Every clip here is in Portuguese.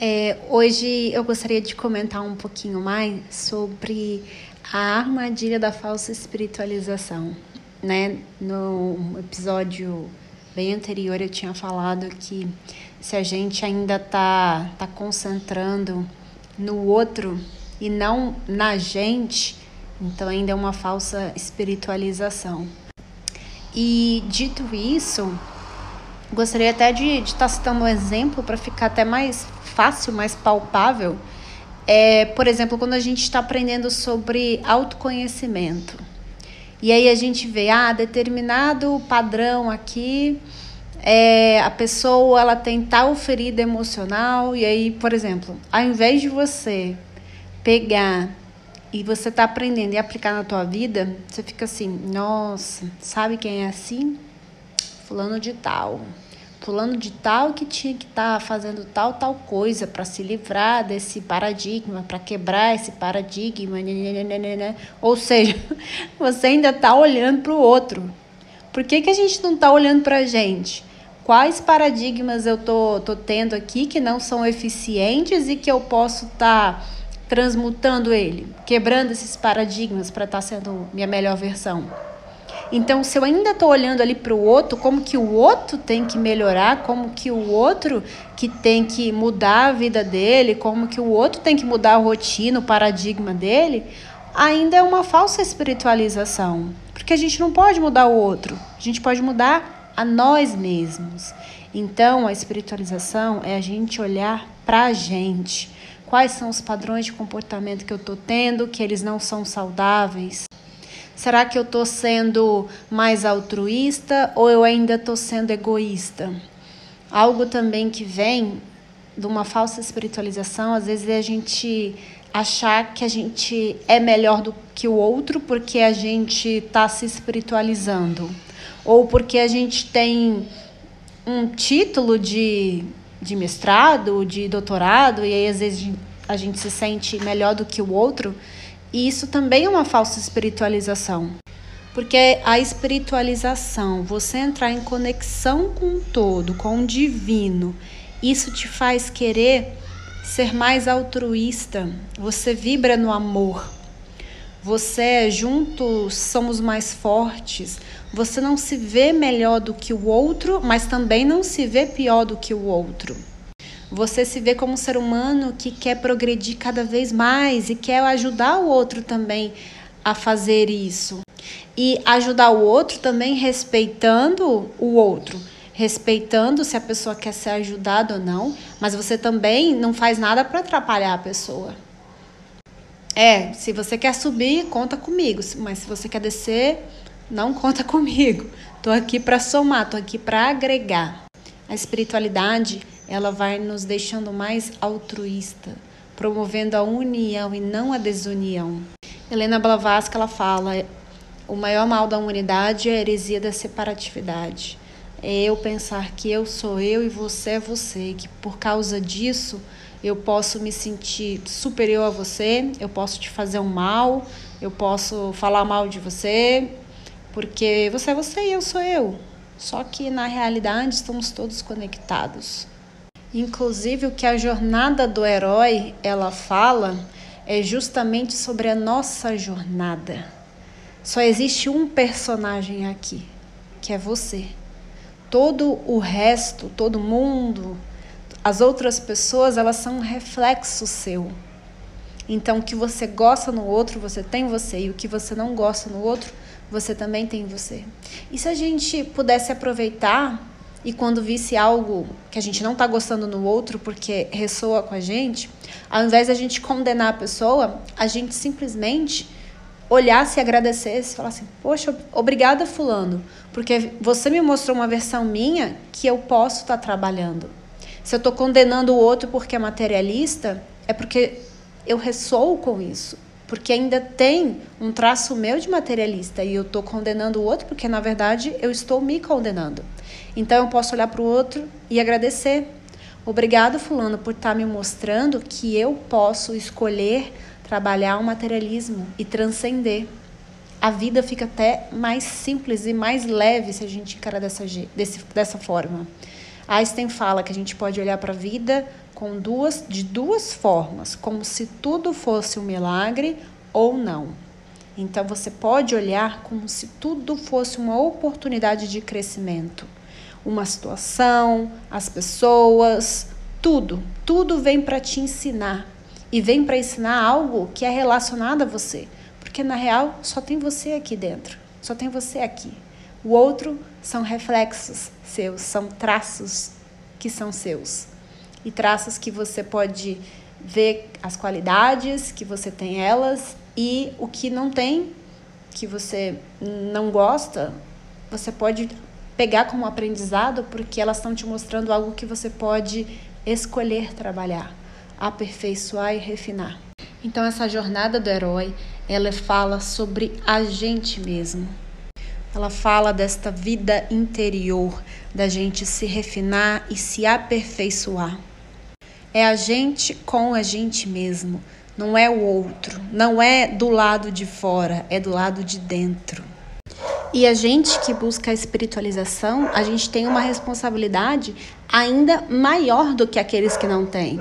É, hoje eu gostaria de comentar um pouquinho mais sobre a armadilha da falsa espiritualização. Né? No episódio bem anterior eu tinha falado que se a gente ainda está tá concentrando no outro e não na gente, então ainda é uma falsa espiritualização. E dito isso, gostaria até de estar tá citando um exemplo para ficar até mais fácil, mais palpável, é, por exemplo, quando a gente está aprendendo sobre autoconhecimento. E aí a gente vê, ah, determinado padrão aqui, é, a pessoa ela tem tal ferida emocional, e aí, por exemplo, ao invés de você pegar e você tá aprendendo e aplicar na tua vida, você fica assim, nossa, sabe quem é assim? Fulano de tal fulano de tal que tinha que estar tá fazendo tal, tal coisa para se livrar desse paradigma, para quebrar esse paradigma. Nananana. Ou seja, você ainda está olhando para o outro. Por que, que a gente não está olhando para a gente? Quais paradigmas eu tô, tô tendo aqui que não são eficientes e que eu posso estar tá transmutando ele, quebrando esses paradigmas para estar tá sendo minha melhor versão? Então, se eu ainda estou olhando ali para o outro, como que o outro tem que melhorar, como que o outro que tem que mudar a vida dele, como que o outro tem que mudar a rotina, o paradigma dele, ainda é uma falsa espiritualização. Porque a gente não pode mudar o outro, a gente pode mudar a nós mesmos. Então, a espiritualização é a gente olhar para a gente. Quais são os padrões de comportamento que eu estou tendo, que eles não são saudáveis? Será que eu estou sendo mais altruísta ou eu ainda estou sendo egoísta? Algo também que vem de uma falsa espiritualização, às vezes é a gente achar que a gente é melhor do que o outro porque a gente está se espiritualizando, ou porque a gente tem um título de, de mestrado, de doutorado, e aí às vezes a gente se sente melhor do que o outro. E isso também é uma falsa espiritualização. Porque a espiritualização, você entrar em conexão com o todo, com o divino, isso te faz querer ser mais altruísta. Você vibra no amor. Você juntos somos mais fortes. Você não se vê melhor do que o outro, mas também não se vê pior do que o outro. Você se vê como um ser humano que quer progredir cada vez mais e quer ajudar o outro também a fazer isso. E ajudar o outro também respeitando o outro, respeitando se a pessoa quer ser ajudada ou não, mas você também não faz nada para atrapalhar a pessoa. É, se você quer subir, conta comigo, mas se você quer descer, não conta comigo. Tô aqui para somar, tô aqui para agregar. A espiritualidade ela vai nos deixando mais altruísta, promovendo a união e não a desunião. Helena Blavatsky ela fala: o maior mal da humanidade é a heresia da separatividade. É eu pensar que eu sou eu e você é você, que por causa disso eu posso me sentir superior a você, eu posso te fazer um mal, eu posso falar mal de você, porque você é você e eu sou eu. Só que na realidade estamos todos conectados. Inclusive o que a jornada do herói ela fala é justamente sobre a nossa jornada. Só existe um personagem aqui, que é você. Todo o resto, todo mundo, as outras pessoas, elas são um reflexo seu. Então, o que você gosta no outro, você tem você, e o que você não gosta no outro, você também tem você. E se a gente pudesse aproveitar e quando visse algo que a gente não está gostando no outro porque ressoa com a gente, ao invés de a gente condenar a pessoa, a gente simplesmente olhasse e agradecesse, falasse: Poxa, obrigada, Fulano, porque você me mostrou uma versão minha que eu posso estar tá trabalhando. Se eu estou condenando o outro porque é materialista, é porque eu ressoo com isso. Porque ainda tem um traço meu de materialista e eu estou condenando o outro porque, na verdade, eu estou me condenando. Então eu posso olhar para o outro e agradecer. Obrigado, Fulano, por estar tá me mostrando que eu posso escolher trabalhar o materialismo e transcender. A vida fica até mais simples e mais leve se a gente encarar dessa, desse, dessa forma. Einstein fala que a gente pode olhar para a vida com duas, de duas formas, como se tudo fosse um milagre ou não. Então você pode olhar como se tudo fosse uma oportunidade de crescimento. Uma situação, as pessoas, tudo, tudo vem para te ensinar e vem para ensinar algo que é relacionado a você, porque na real só tem você aqui dentro, só tem você aqui. O outro são reflexos seus, são traços que são seus. E traços que você pode ver as qualidades que você tem elas e o que não tem, que você não gosta, você pode pegar como aprendizado, porque elas estão te mostrando algo que você pode escolher trabalhar, aperfeiçoar e refinar. Então essa jornada do herói, ela fala sobre a gente mesmo. Ela fala desta vida interior, da gente se refinar e se aperfeiçoar. É a gente com a gente mesmo, não é o outro, não é do lado de fora, é do lado de dentro. E a gente que busca a espiritualização, a gente tem uma responsabilidade ainda maior do que aqueles que não têm.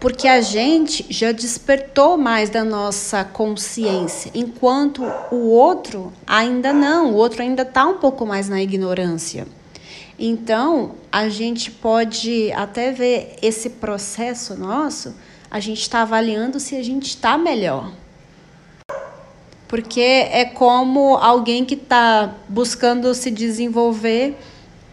Porque a gente já despertou mais da nossa consciência, enquanto o outro ainda não, o outro ainda está um pouco mais na ignorância. Então, a gente pode até ver esse processo nosso a gente está avaliando se a gente está melhor. Porque é como alguém que está buscando se desenvolver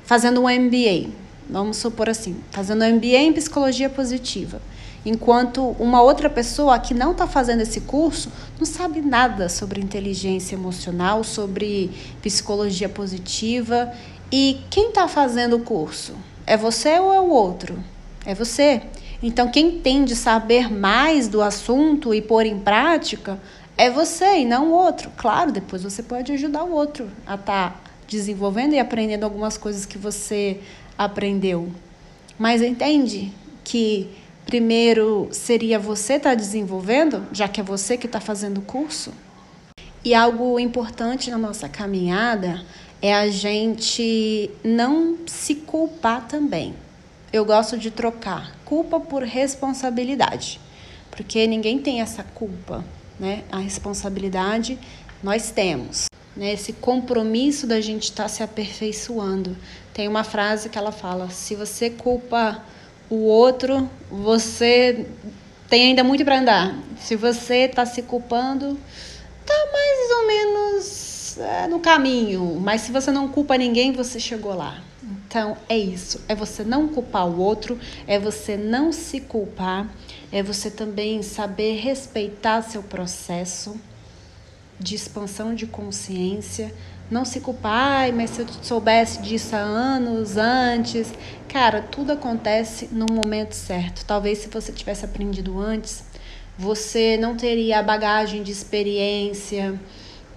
fazendo um MBA. Vamos supor assim, fazendo um MBA em psicologia positiva. Enquanto uma outra pessoa que não está fazendo esse curso não sabe nada sobre inteligência emocional, sobre psicologia positiva. E quem está fazendo o curso? É você ou é o outro? É você. Então, quem tem de saber mais do assunto e pôr em prática é você e não o outro. Claro, depois você pode ajudar o outro a estar tá desenvolvendo e aprendendo algumas coisas que você aprendeu. Mas entende que primeiro seria você estar tá desenvolvendo, já que é você que está fazendo o curso? E algo importante na nossa caminhada é a gente não se culpar também eu gosto de trocar culpa por responsabilidade, porque ninguém tem essa culpa, né? A responsabilidade nós temos, né? Esse compromisso da gente estar tá se aperfeiçoando. Tem uma frase que ela fala: se você culpa o outro, você tem ainda muito para andar. Se você está se culpando, tá mais ou menos é, no caminho. Mas se você não culpa ninguém, você chegou lá. Então é isso, é você não culpar o outro, é você não se culpar, é você também saber respeitar seu processo de expansão de consciência, não se culpar, ai, mas se eu soubesse disso há anos antes, cara, tudo acontece no momento certo. Talvez se você tivesse aprendido antes, você não teria a bagagem de experiência,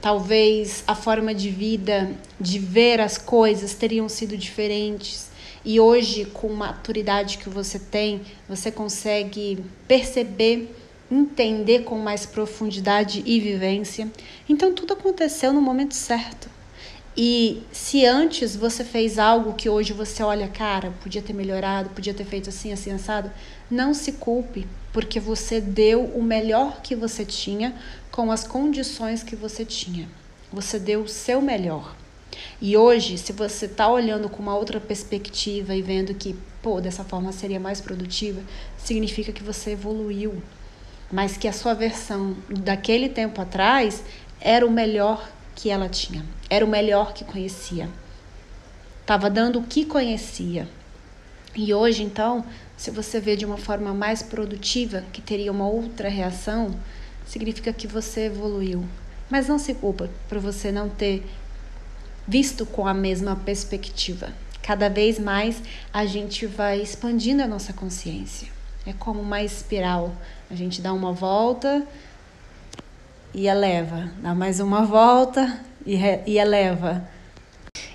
Talvez a forma de vida, de ver as coisas teriam sido diferentes. E hoje, com a maturidade que você tem, você consegue perceber, entender com mais profundidade e vivência. Então, tudo aconteceu no momento certo. E se antes você fez algo que hoje você olha, cara, podia ter melhorado, podia ter feito assim, assim, assado, não se culpe, porque você deu o melhor que você tinha com as condições que você tinha. Você deu o seu melhor. E hoje, se você está olhando com uma outra perspectiva e vendo que, pô, dessa forma seria mais produtiva, significa que você evoluiu. Mas que a sua versão daquele tempo atrás era o melhor que ela tinha, era o melhor que conhecia. Estava dando o que conhecia. E hoje, então, se você vê de uma forma mais produtiva, que teria uma outra reação, significa que você evoluiu. Mas não se culpa por você não ter visto com a mesma perspectiva. Cada vez mais a gente vai expandindo a nossa consciência. É como uma espiral. A gente dá uma volta e eleva, dá mais uma volta e, e eleva.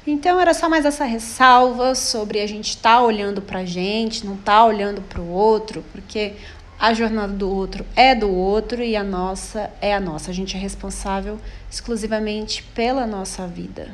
Então era só mais essa ressalva sobre a gente estar tá olhando para a gente, não estar tá olhando para o outro, porque a jornada do outro é do outro e a nossa é a nossa. A gente é responsável exclusivamente pela nossa vida.